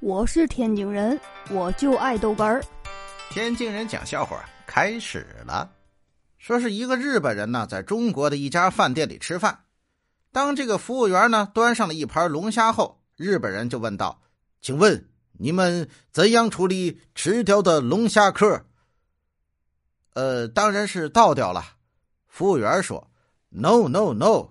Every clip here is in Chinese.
我是天津人，我就爱豆干儿。天津人讲笑话开始了。说是一个日本人呢，在中国的一家饭店里吃饭。当这个服务员呢端上了一盘龙虾后，日本人就问道：“请问你们怎样处理吃掉的龙虾壳？”呃，当然是倒掉了。服务员说：“No No No。”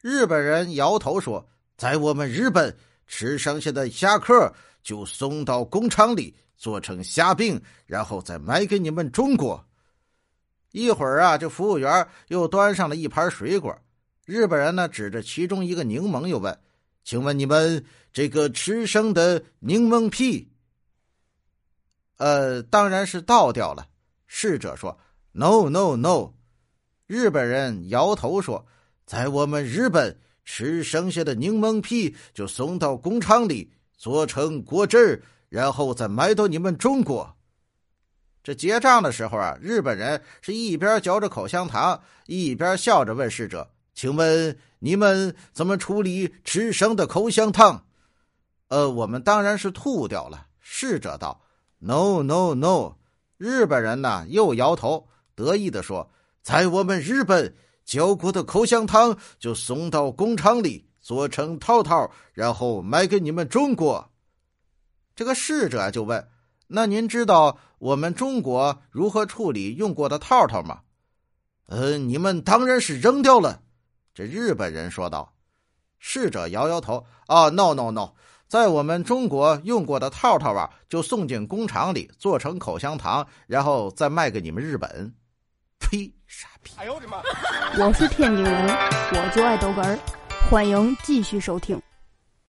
日本人摇头说：“在我们日本，吃剩下的虾壳。”就送到工厂里做成虾饼，然后再卖给你们中国。一会儿啊，这服务员又端上了一盘水果。日本人呢，指着其中一个柠檬，又问：“请问你们这个吃剩的柠檬皮？”呃，当然是倒掉了。侍者说：“No No No。”日本人摇头说：“在我们日本，吃剩下的柠檬皮就送到工厂里。”做成果汁然后再卖到你们中国。这结账的时候啊，日本人是一边嚼着口香糖，一边笑着问侍者：“请问你们怎么处理吃剩的口香糖？”呃，我们当然是吐掉了。侍者道：“No No No。”日本人呢又摇头，得意的说：“在我们日本，嚼过的口香糖就送到工厂里。”做成套套，然后卖给你们中国。这个侍者就问：“那您知道我们中国如何处理用过的套套吗？”“呃，你们当然是扔掉了。”这日本人说道。侍者摇摇头：“啊，no no no，在我们中国用过的套套啊，就送进工厂里做成口香糖，然后再卖给你们日本。”呸，傻逼！哎呦我的妈！我是天津人，我就爱逗哏儿。欢迎继续收听。